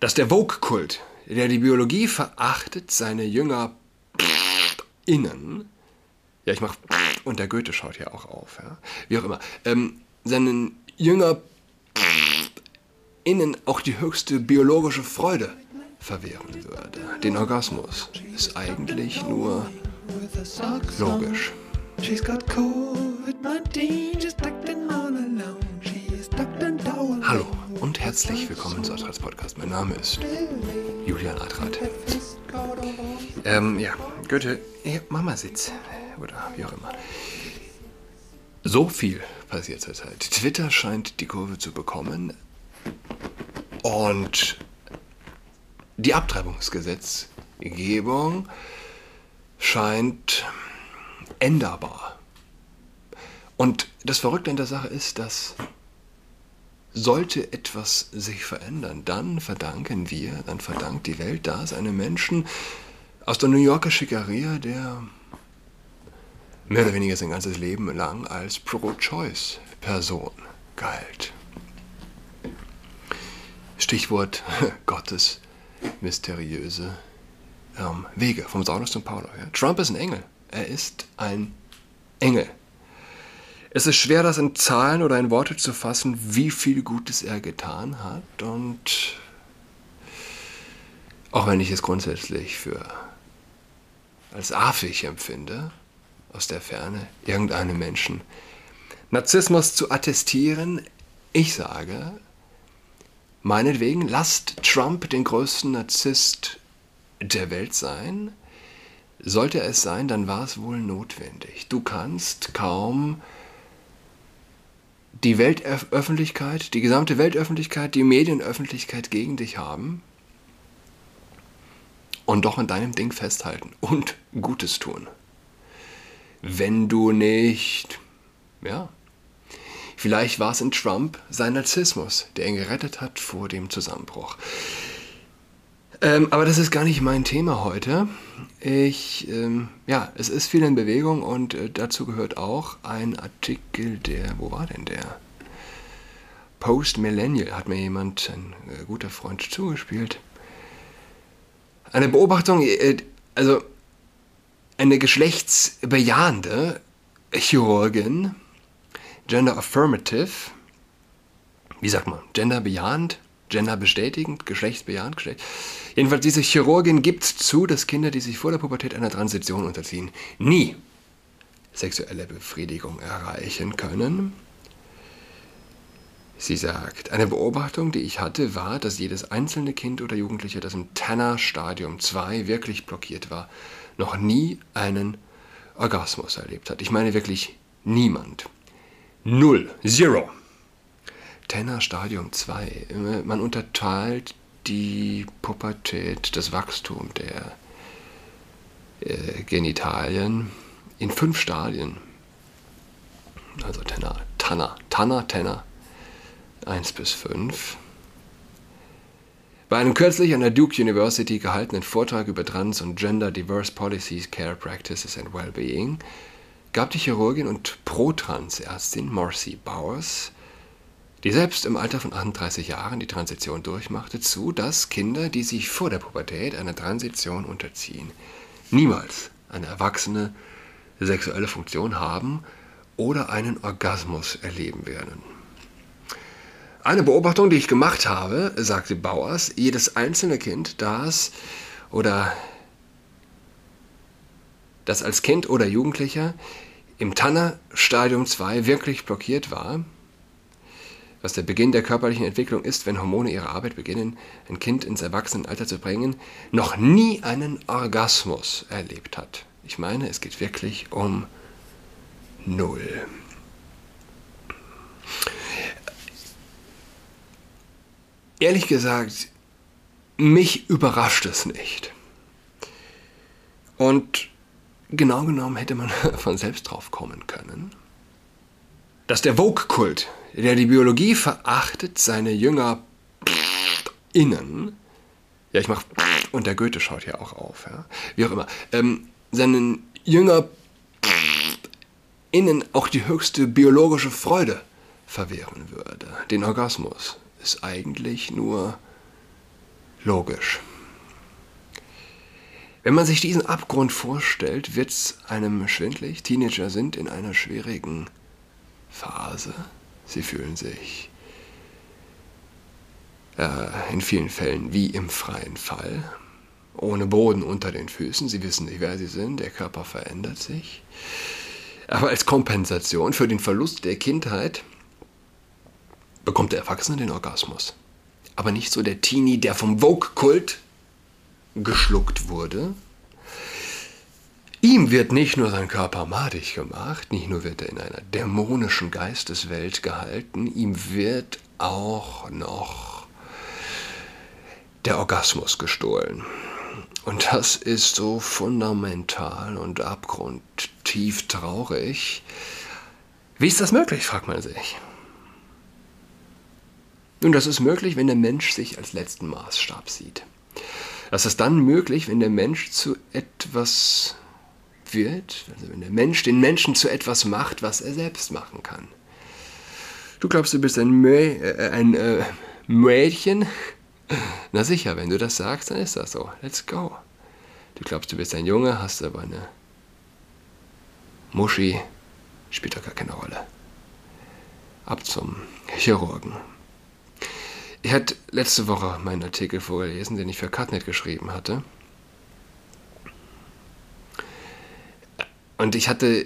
dass der Vogue-Kult, der die Biologie verachtet, seine Jünger innen, ja, ich mach und der Goethe schaut hier auch auf, ja, wie auch immer, ähm, seinen Jünger innen auch die höchste biologische Freude verwehren würde. Den Orgasmus ist eigentlich nur logisch. She's got COVID-19. Herzlich willkommen zu Adrats Podcast. Mein Name ist Julian Adrat. Ähm, ja, Goethe, Mama sitzt. Oder wie auch immer. So viel passiert zurzeit. Twitter scheint die Kurve zu bekommen. Und die Abtreibungsgesetzgebung scheint änderbar. Und das Verrückte an der Sache ist, dass sollte etwas sich verändern, dann verdanken wir, dann verdankt die Welt das einem Menschen aus der New Yorker Schickeria, der mehr oder weniger sein ganzes Leben lang als Pro-Choice-Person galt. Stichwort Gottes mysteriöse ähm, Wege, vom Saulus zum Paulus. Ja. Trump ist ein Engel. Er ist ein Engel. Es ist schwer, das in Zahlen oder in Worte zu fassen, wie viel Gutes er getan hat. Und auch wenn ich es grundsätzlich für als affig empfinde, aus der Ferne irgendeinem Menschen Narzissmus zu attestieren, ich sage, meinetwegen lasst Trump den größten Narzisst der Welt sein. Sollte es sein, dann war es wohl notwendig. Du kannst kaum die Weltöffentlichkeit, die gesamte Weltöffentlichkeit, die Medienöffentlichkeit gegen dich haben und doch an deinem Ding festhalten und Gutes tun. Wenn du nicht, ja, vielleicht war es in Trump sein Narzissmus, der ihn gerettet hat vor dem Zusammenbruch. Ähm, aber das ist gar nicht mein Thema heute. Ich, ähm, ja, es ist viel in Bewegung und äh, dazu gehört auch ein Artikel, der, wo war denn der? Post Millennial hat mir jemand, ein äh, guter Freund, zugespielt. Eine Beobachtung, äh, also eine geschlechtsbejahende Chirurgin, Gender Affirmative, wie sagt man, Gender bejahend, Gender bestätigend, geschlechtsbejahend, Geschlecht. Jedenfalls, diese Chirurgin gibt zu, dass Kinder, die sich vor der Pubertät einer Transition unterziehen, nie sexuelle Befriedigung erreichen können. Sie sagt, eine Beobachtung, die ich hatte, war, dass jedes einzelne Kind oder Jugendliche, das im Tanner-Stadium 2 wirklich blockiert war, noch nie einen Orgasmus erlebt hat. Ich meine wirklich niemand. Null. Zero. Tenor Stadium 2. Man unterteilt die Pubertät, das Wachstum der äh, Genitalien in fünf Stadien. Also Tenor, Tanner, Tanner, Tenor 1 bis 5. Bei einem kürzlich an der Duke University gehaltenen Vortrag über Trans- und Gender-Diverse Policies, Care Practices and Wellbeing gab die Chirurgin und Pro-Trans-Ärztin Marcy Bowers die selbst im Alter von 38 Jahren die Transition durchmachte, zu, dass Kinder, die sich vor der Pubertät einer Transition unterziehen, niemals eine erwachsene sexuelle Funktion haben oder einen Orgasmus erleben werden. Eine Beobachtung, die ich gemacht habe, sagte Bauers, jedes einzelne Kind, das oder das als Kind oder Jugendlicher im Tanner Stadium 2 wirklich blockiert war, was der Beginn der körperlichen Entwicklung ist, wenn Hormone ihre Arbeit beginnen, ein Kind ins Erwachsenenalter zu bringen, noch nie einen Orgasmus erlebt hat. Ich meine, es geht wirklich um Null. Ehrlich gesagt, mich überrascht es nicht. Und genau genommen hätte man von selbst drauf kommen können, dass der Vogue-Kult der die Biologie verachtet, seine Jünger innen, ja, ich mach und der Goethe schaut hier auch auf, ja, wie auch immer, ähm, seinen Jünger innen auch die höchste biologische Freude verwehren würde. Den Orgasmus ist eigentlich nur logisch. Wenn man sich diesen Abgrund vorstellt, wird es einem schwindlig. Teenager sind in einer schwierigen Phase. Sie fühlen sich äh, in vielen Fällen wie im freien Fall, ohne Boden unter den Füßen. Sie wissen nicht, wer sie sind. Der Körper verändert sich. Aber als Kompensation für den Verlust der Kindheit bekommt der Erwachsene den Orgasmus. Aber nicht so der Teenie, der vom Vogue-Kult geschluckt wurde. Ihm wird nicht nur sein Körper madig gemacht, nicht nur wird er in einer dämonischen Geisteswelt gehalten, ihm wird auch noch der Orgasmus gestohlen. Und das ist so fundamental und abgrundtief traurig. Wie ist das möglich, fragt man sich. Nun, das ist möglich, wenn der Mensch sich als letzten Maßstab sieht. Das ist dann möglich, wenn der Mensch zu etwas wird, also wenn der Mensch den Menschen zu etwas macht, was er selbst machen kann. Du glaubst, du bist ein, Mö äh, ein äh, Mädchen, na sicher, wenn du das sagst, dann ist das so. Let's go. Du glaubst, du bist ein Junge, hast aber eine Muschi, spielt doch gar keine Rolle. Ab zum Chirurgen. Ich hatte letzte Woche meinen Artikel vorgelesen, den ich für Cutnet geschrieben hatte. Und ich hatte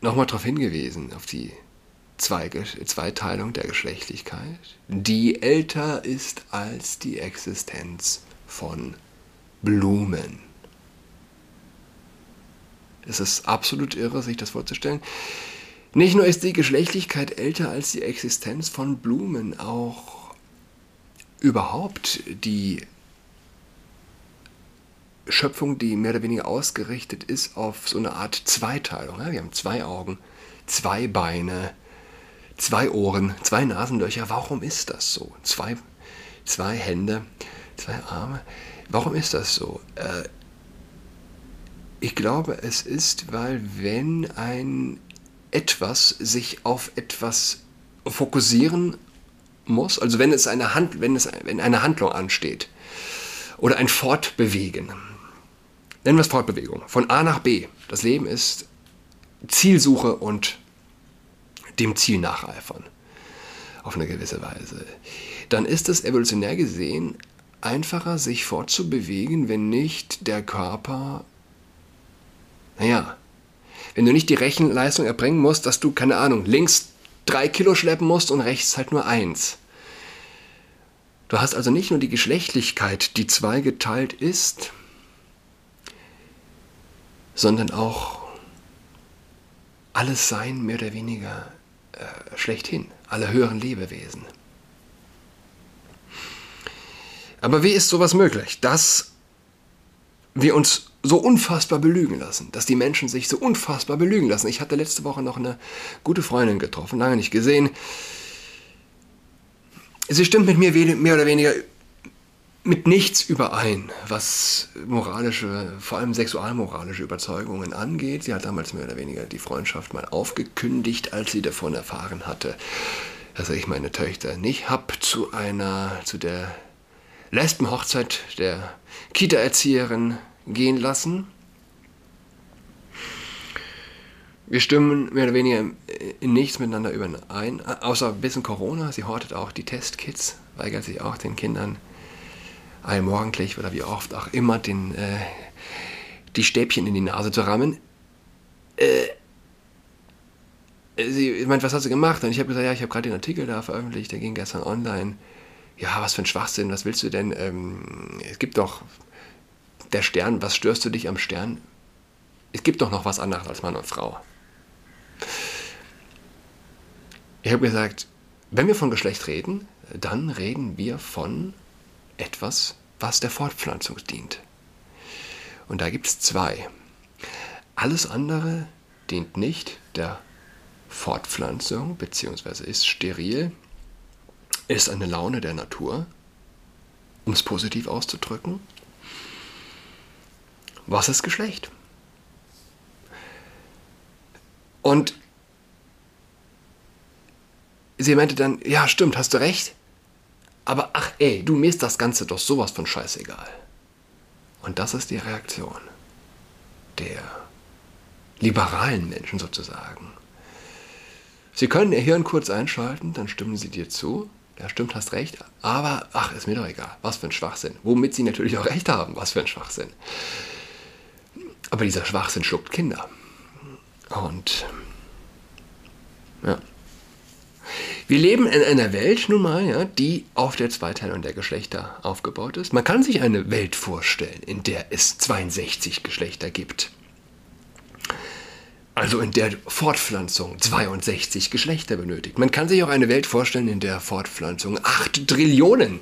nochmal darauf hingewiesen, auf die Zweiteilung der Geschlechtlichkeit, die älter ist als die Existenz von Blumen. Es ist absolut irre, sich das vorzustellen. Nicht nur ist die Geschlechtlichkeit älter als die Existenz von Blumen, auch überhaupt die Schöpfung, die mehr oder weniger ausgerichtet ist auf so eine Art Zweiteilung. Wir haben zwei Augen, zwei Beine, zwei Ohren, zwei Nasenlöcher. Warum ist das so? Zwei, zwei Hände, zwei Arme. Warum ist das so? Äh, ich glaube, es ist, weil wenn ein etwas sich auf etwas fokussieren muss, also wenn es eine, Hand, wenn es, wenn eine Handlung ansteht oder ein Fortbewegen, nennen wir es Fortbewegung, von A nach B. Das Leben ist Zielsuche und dem Ziel nacheifern. Auf eine gewisse Weise. Dann ist es evolutionär gesehen einfacher, sich fortzubewegen, wenn nicht der Körper, naja, wenn du nicht die Rechenleistung erbringen musst, dass du, keine Ahnung, links drei Kilo schleppen musst und rechts halt nur eins. Du hast also nicht nur die Geschlechtlichkeit, die zweigeteilt ist, sondern auch alles Sein mehr oder weniger äh, schlechthin, alle höheren Lebewesen. Aber wie ist sowas möglich, dass wir uns so unfassbar belügen lassen, dass die Menschen sich so unfassbar belügen lassen? Ich hatte letzte Woche noch eine gute Freundin getroffen, lange nicht gesehen. Sie stimmt mit mir mehr oder weniger mit nichts überein, was moralische, vor allem sexualmoralische Überzeugungen angeht. Sie hat damals mehr oder weniger die Freundschaft mal aufgekündigt, als sie davon erfahren hatte, dass ich meine Töchter nicht hab zu einer, zu der Lesbenhochzeit der Kita-Erzieherin gehen lassen. Wir stimmen mehr oder weniger in nichts miteinander überein, außer ein bisschen Corona. Sie hortet auch die Testkits, weigert sich auch den Kindern allmorgendlich oder wie oft auch immer den, äh, die Stäbchen in die Nase zu rammen. Äh, sie meint, was hast du gemacht? Und ich habe gesagt, ja, ich habe gerade den Artikel da veröffentlicht, der ging gestern online. Ja, was für ein Schwachsinn, was willst du denn? Ähm, es gibt doch der Stern, was störst du dich am Stern? Es gibt doch noch was anderes als Mann und Frau. Ich habe gesagt, wenn wir von Geschlecht reden, dann reden wir von etwas, was der Fortpflanzung dient. Und da gibt es zwei. Alles andere dient nicht der Fortpflanzung bzw. ist steril, ist eine Laune der Natur, um es positiv auszudrücken. Was ist Geschlecht? Und sie meinte dann, ja stimmt, hast du recht, ey, du, mir ist das Ganze doch sowas von scheißegal. Und das ist die Reaktion der liberalen Menschen sozusagen. Sie können Ihr Hirn kurz einschalten, dann stimmen Sie dir zu. Ja, stimmt, hast recht. Aber, ach, ist mir doch egal. Was für ein Schwachsinn. Womit Sie natürlich auch recht haben. Was für ein Schwachsinn. Aber dieser Schwachsinn schluckt Kinder. Und, ja. Wir leben in einer Welt nun mal, ja, die auf der Zweiteilung der Geschlechter aufgebaut ist. Man kann sich eine Welt vorstellen, in der es 62 Geschlechter gibt. Also in der Fortpflanzung 62 Geschlechter benötigt. Man kann sich auch eine Welt vorstellen, in der Fortpflanzung 8 Trillionen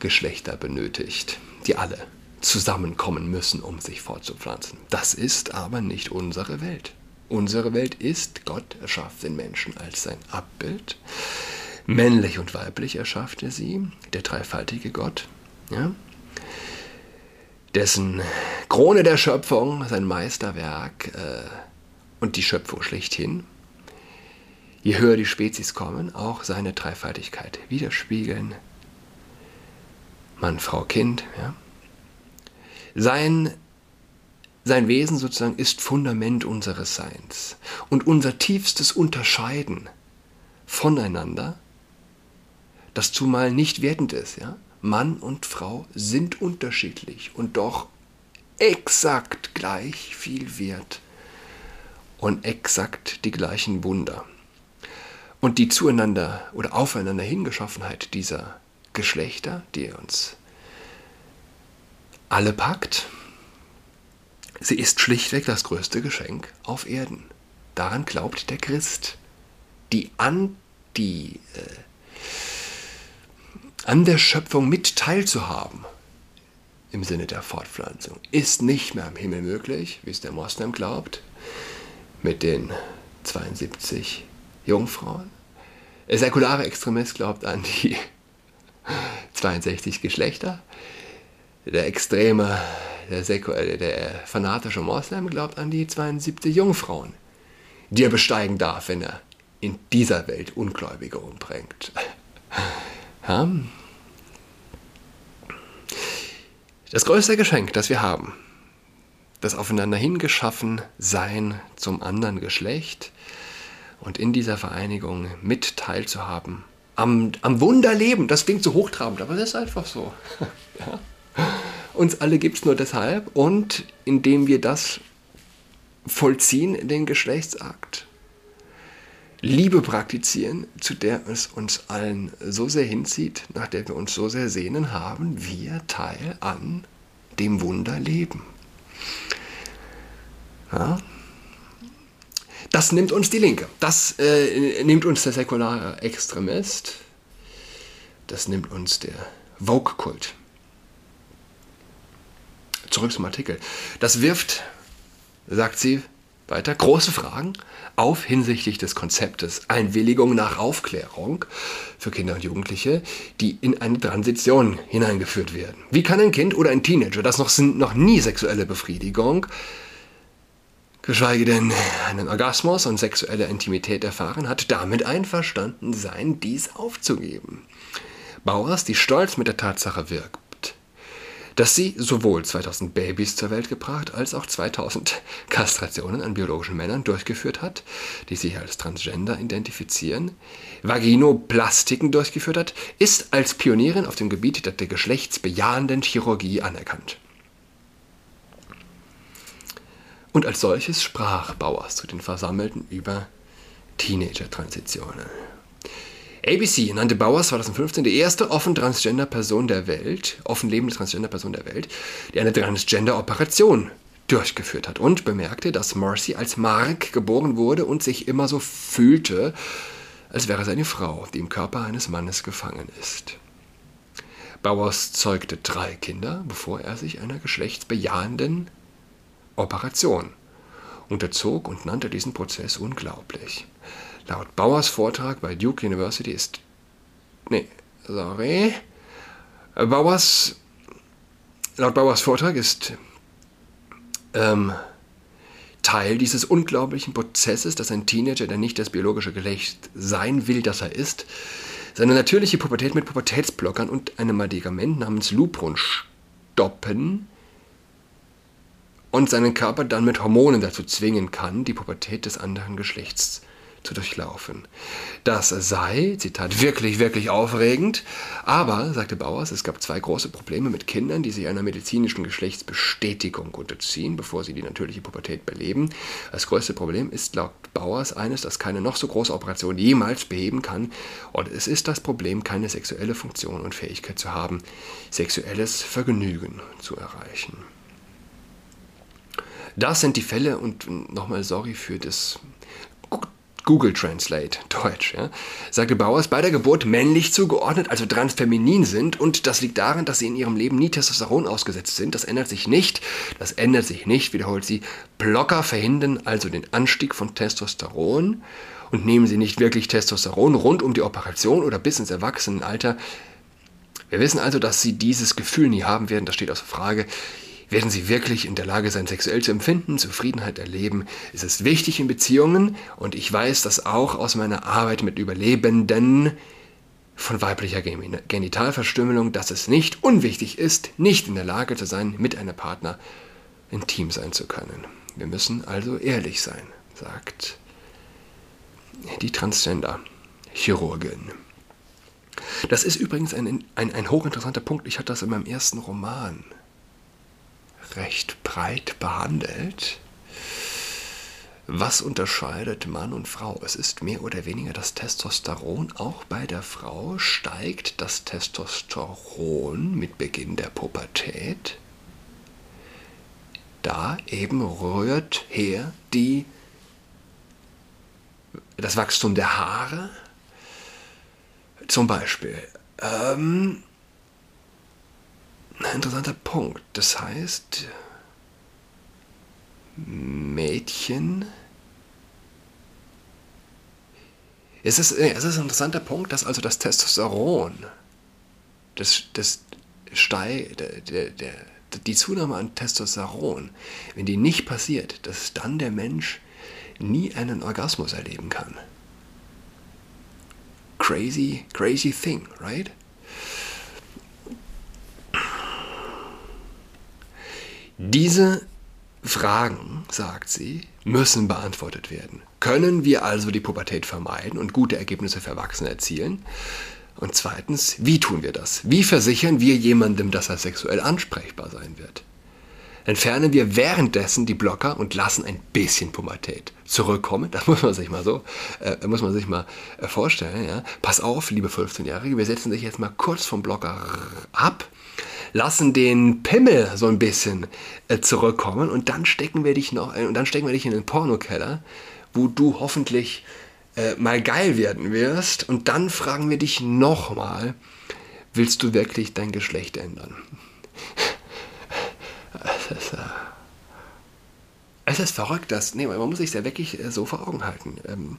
Geschlechter benötigt, die alle zusammenkommen müssen, um sich fortzupflanzen. Das ist aber nicht unsere Welt. Unsere Welt ist, Gott erschafft den Menschen als sein Abbild. Männlich und weiblich erschafft er sie, der dreifaltige Gott. Ja? Dessen Krone der Schöpfung, sein Meisterwerk äh, und die Schöpfung schlechthin, je höher die Spezies kommen, auch seine Dreifaltigkeit widerspiegeln. Mann, Frau, Kind. Ja? Sein sein Wesen sozusagen ist Fundament unseres Seins. Und unser tiefstes Unterscheiden voneinander, das zumal nicht wertend ist, ja? Mann und Frau sind unterschiedlich und doch exakt gleich viel wert und exakt die gleichen Wunder. Und die zueinander oder aufeinander Hingeschaffenheit dieser Geschlechter, die uns alle packt, Sie ist schlichtweg das größte Geschenk auf Erden. Daran glaubt der Christ. Die an, die, äh, an der Schöpfung mit teilzuhaben, im Sinne der Fortpflanzung, ist nicht mehr im Himmel möglich, wie es der Moslem glaubt, mit den 72 Jungfrauen. Der säkulare Extremist glaubt an die 62 Geschlechter. Der extreme der, Seko, äh, der fanatische Moslem glaubt an die 72 Jungfrauen, die er besteigen darf, wenn er in dieser Welt Ungläubige umbringt. Ja? Das größte Geschenk, das wir haben, das aufeinander hingeschaffen Sein zum anderen Geschlecht und in dieser Vereinigung mit teilzuhaben am, am Wunderleben. Das klingt so hochtrabend, aber das ist einfach so. ja? Uns alle gibt es nur deshalb und indem wir das vollziehen, den Geschlechtsakt, Liebe praktizieren, zu der es uns allen so sehr hinzieht, nach der wir uns so sehr sehnen, haben wir Teil an dem Wunder Leben. Ja? Das nimmt uns die Linke. Das äh, nimmt uns der säkulare Extremist. Das nimmt uns der Vogue-Kult zurück zum Artikel. Das wirft, sagt sie weiter, große Fragen auf hinsichtlich des Konzeptes Einwilligung nach Aufklärung für Kinder und Jugendliche, die in eine Transition hineingeführt werden. Wie kann ein Kind oder ein Teenager, das noch, noch nie sexuelle Befriedigung, geschweige denn einen Orgasmus und sexuelle Intimität erfahren hat, damit einverstanden sein, dies aufzugeben? Bauers, die stolz mit der Tatsache wirkt, dass sie sowohl 2000 Babys zur Welt gebracht als auch 2000 Kastrationen an biologischen Männern durchgeführt hat, die sich als Transgender identifizieren, Vaginoplastiken durchgeführt hat, ist als Pionierin auf dem Gebiet der geschlechtsbejahenden Chirurgie anerkannt. Und als solches sprach Bauers zu den Versammelten über Teenager-Transitionen. ABC nannte Bauer 2015 die erste offen transgender Person der Welt, offen lebende transgender Person der Welt, die eine Transgender-Operation durchgeführt hat und bemerkte, dass Marcy als Mark geboren wurde und sich immer so fühlte, als wäre es eine Frau, die im Körper eines Mannes gefangen ist. Bauers zeugte drei Kinder, bevor er sich einer geschlechtsbejahenden Operation unterzog und nannte diesen Prozess unglaublich. Laut Bauers Vortrag bei Duke University ist. Nee, sorry. Bauers. Laut Bauers Vortrag ist ähm, Teil dieses unglaublichen Prozesses, dass ein Teenager, der nicht das biologische Geschlecht sein will, das er ist, seine natürliche Pubertät mit Pubertätsblockern und einem Medikament namens Lupron stoppen und seinen Körper dann mit Hormonen dazu zwingen kann, die Pubertät des anderen Geschlechts zu durchlaufen. Das sei, Zitat, wirklich, wirklich aufregend, aber, sagte Bauers, es gab zwei große Probleme mit Kindern, die sich einer medizinischen Geschlechtsbestätigung unterziehen, bevor sie die natürliche Pubertät beleben. Das größte Problem ist laut Bauers eines, das keine noch so große Operation jemals beheben kann, und es ist das Problem, keine sexuelle Funktion und Fähigkeit zu haben, sexuelles Vergnügen zu erreichen. Das sind die Fälle und nochmal sorry für das Google Translate, Deutsch, ja, sagte Bauers, bei der Geburt männlich zugeordnet, also transfeminin sind und das liegt daran, dass sie in ihrem Leben nie Testosteron ausgesetzt sind. Das ändert sich nicht, das ändert sich nicht, wiederholt sie. Blocker verhindern also den Anstieg von Testosteron und nehmen sie nicht wirklich Testosteron rund um die Operation oder bis ins Erwachsenenalter. Wir wissen also, dass sie dieses Gefühl nie haben werden, das steht außer Frage. Werden sie wirklich in der Lage sein, sexuell zu empfinden, Zufriedenheit erleben? Es ist wichtig in Beziehungen und ich weiß das auch aus meiner Arbeit mit Überlebenden von weiblicher Genitalverstümmelung, dass es nicht unwichtig ist, nicht in der Lage zu sein, mit einem Partner intim sein zu können. Wir müssen also ehrlich sein, sagt die Transgender-Chirurgin. Das ist übrigens ein, ein, ein hochinteressanter Punkt. Ich hatte das in meinem ersten Roman recht breit behandelt. Was unterscheidet Mann und Frau? Es ist mehr oder weniger das Testosteron. Auch bei der Frau steigt das Testosteron mit Beginn der Pubertät. Da eben rührt her die, das Wachstum der Haare. Zum Beispiel. Ähm, ein interessanter Punkt. Das heißt, Mädchen. Es ist, es ist ein interessanter Punkt, dass also das Testosteron, das, das Stei, der, der, der, die Zunahme an Testosteron, wenn die nicht passiert, dass dann der Mensch nie einen Orgasmus erleben kann. Crazy, crazy thing, right? Diese Fragen, sagt sie, müssen beantwortet werden. Können wir also die Pubertät vermeiden und gute Ergebnisse für Erwachsene erzielen? Und zweitens, wie tun wir das? Wie versichern wir jemandem, dass er sexuell ansprechbar sein wird? Entfernen wir währenddessen die Blocker und lassen ein bisschen Pubertät zurückkommen. Das muss man sich mal so, äh, muss man sich mal äh, vorstellen. Ja? Pass auf, liebe 15-Jährige, wir setzen sich jetzt mal kurz vom Blocker ab lassen den Pimmel so ein bisschen äh, zurückkommen und dann stecken wir dich noch, äh, und dann stecken wir dich in den Pornokeller, wo du hoffentlich äh, mal geil werden wirst und dann fragen wir dich nochmal, willst du wirklich dein Geschlecht ändern? es, ist, verrückt, dass, nee, man muss sich ja wirklich äh, so vor Augen halten. Ähm,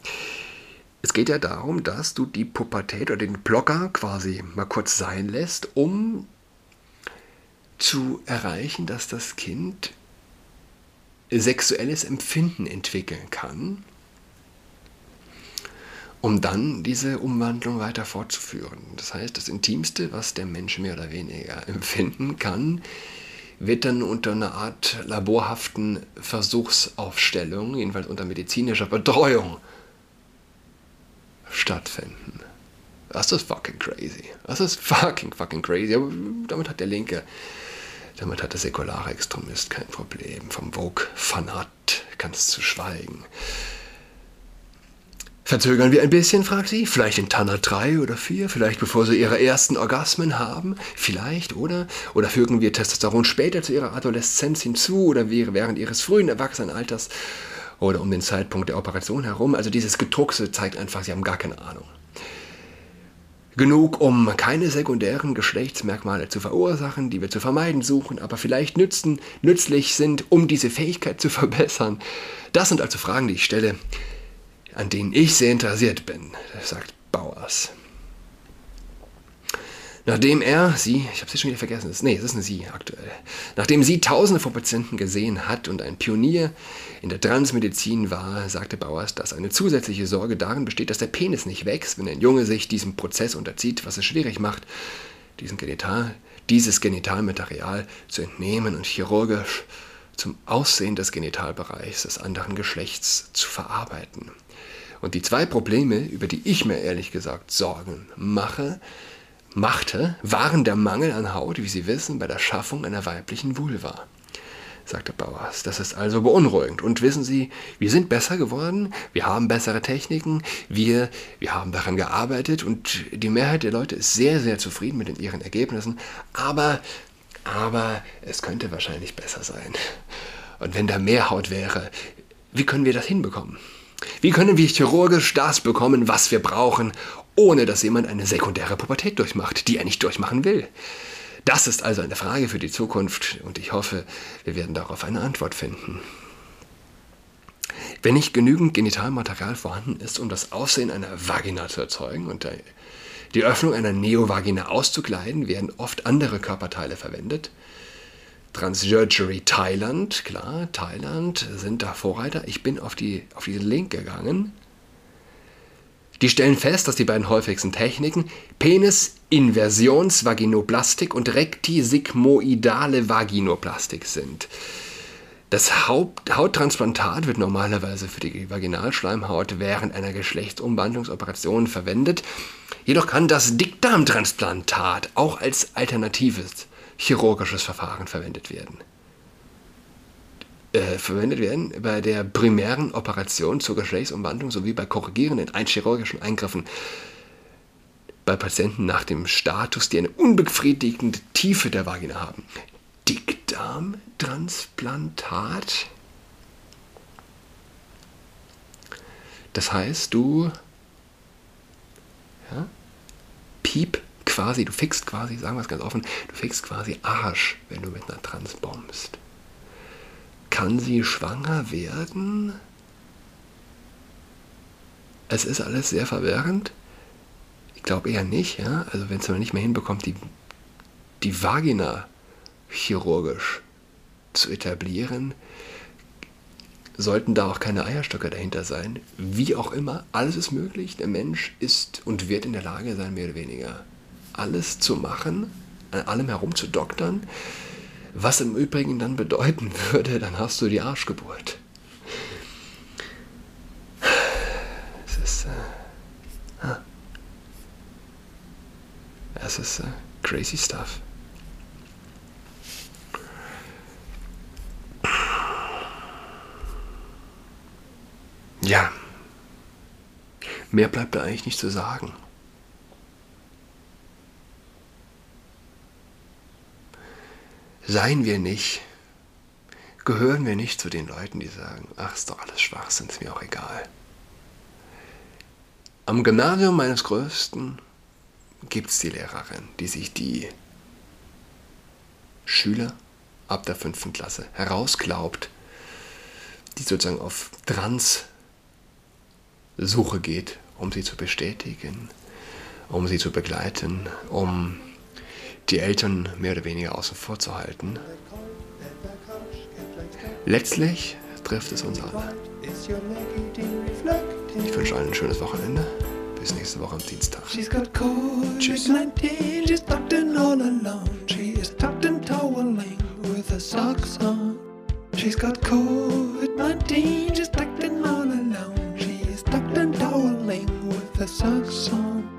es geht ja darum, dass du die Pubertät oder den Blocker quasi mal kurz sein lässt, um zu erreichen, dass das Kind sexuelles Empfinden entwickeln kann, um dann diese Umwandlung weiter fortzuführen. Das heißt, das Intimste, was der Mensch mehr oder weniger empfinden kann, wird dann unter einer Art laborhaften Versuchsaufstellung, jedenfalls unter medizinischer Betreuung, stattfinden. Das ist fucking crazy. Das ist fucking, fucking crazy. Aber damit hat der Linke damit hat der säkulare Extremist kein Problem. Vom Vogue-Fanat ganz zu schweigen. Verzögern wir ein bisschen, fragt sie. Vielleicht in Tanner 3 oder 4, vielleicht bevor sie ihre ersten Orgasmen haben. Vielleicht, oder? Oder fügen wir Testosteron später zu ihrer Adoleszenz hinzu oder während ihres frühen Erwachsenenalters oder um den Zeitpunkt der Operation herum. Also dieses Gedruckse zeigt einfach, sie haben gar keine Ahnung. Genug, um keine sekundären Geschlechtsmerkmale zu verursachen, die wir zu vermeiden suchen, aber vielleicht nützen, nützlich sind, um diese Fähigkeit zu verbessern. Das sind also Fragen, die ich stelle, an denen ich sehr interessiert bin, sagt Bauers. Nachdem er, sie, ich habe sie schon wieder vergessen, nee, es ist eine sie aktuell, nachdem sie tausende von Patienten gesehen hat und ein Pionier in der Transmedizin war, sagte Bauers, dass eine zusätzliche Sorge darin besteht, dass der Penis nicht wächst, wenn ein Junge sich diesem Prozess unterzieht, was es schwierig macht, diesen Genital, dieses Genitalmaterial zu entnehmen und chirurgisch zum Aussehen des Genitalbereichs des anderen Geschlechts zu verarbeiten. Und die zwei Probleme, über die ich mir ehrlich gesagt Sorgen mache, machte, waren der Mangel an Haut, wie Sie wissen, bei der Schaffung einer weiblichen Vulva, sagte Bauers. Das ist also beunruhigend. Und wissen Sie, wir sind besser geworden, wir haben bessere Techniken, wir, wir haben daran gearbeitet und die Mehrheit der Leute ist sehr, sehr zufrieden mit ihren Ergebnissen, aber, aber es könnte wahrscheinlich besser sein. Und wenn da mehr Haut wäre, wie können wir das hinbekommen? Wie können wir chirurgisch das bekommen, was wir brauchen, ohne dass jemand eine sekundäre Pubertät durchmacht, die er nicht durchmachen will. Das ist also eine Frage für die Zukunft und ich hoffe, wir werden darauf eine Antwort finden. Wenn nicht genügend Genitalmaterial vorhanden ist, um das Aussehen einer Vagina zu erzeugen und die Öffnung einer Neovagina auszukleiden, werden oft andere Körperteile verwendet. Transsurgery Thailand, klar, Thailand sind da Vorreiter. Ich bin auf, die, auf diesen Link gegangen die stellen fest, dass die beiden häufigsten Techniken Penis-Inversionsvaginoplastik und rektisigmoidale Vaginoplastik sind. Das Haupt Hauttransplantat wird normalerweise für die Vaginalschleimhaut während einer Geschlechtsumwandlungsoperation verwendet. Jedoch kann das Dickdarmtransplantat auch als alternatives chirurgisches Verfahren verwendet werden äh, verwendet werden bei der primären Operation zur Geschlechtsumwandlung sowie bei korrigierenden chirurgischen Eingriffen bei Patienten nach dem Status, die eine unbefriedigende Tiefe der Vagina haben. Dickdarmtransplantat? Das heißt, du ja, piep quasi, du fixst quasi, sagen wir es ganz offen, du fixst quasi Arsch, wenn du mit einer Trans bombst. Kann sie schwanger werden? Es ist alles sehr verwirrend. Ich glaube eher nicht, ja. Also wenn es man nicht mehr hinbekommt, die, die Vagina chirurgisch zu etablieren, sollten da auch keine Eierstöcke dahinter sein. Wie auch immer, alles ist möglich. Der Mensch ist und wird in der Lage sein, mehr oder weniger alles zu machen, an allem herumzudoktern. Was im Übrigen dann bedeuten würde, dann hast du die Arschgeburt. Es ist. Äh, ah. Es ist äh, crazy stuff. Ja. Mehr bleibt da eigentlich nicht zu sagen. Seien wir nicht, gehören wir nicht zu den Leuten, die sagen, ach, ist doch alles Schwachsinn, ist mir auch egal. Am Gymnasium meines Größten gibt es die Lehrerin, die sich die Schüler ab der fünften Klasse herausglaubt, die sozusagen auf Trans-Suche geht, um sie zu bestätigen, um sie zu begleiten, um die Eltern mehr oder weniger außen vor zu halten. Letztlich trifft es uns alle. Ich wünsche allen ein schönes Wochenende. Bis nächste Woche am Dienstag. Tschüss. She's got COVID-19, she's tucked in all alone. She's tucked and toweling with her socks on.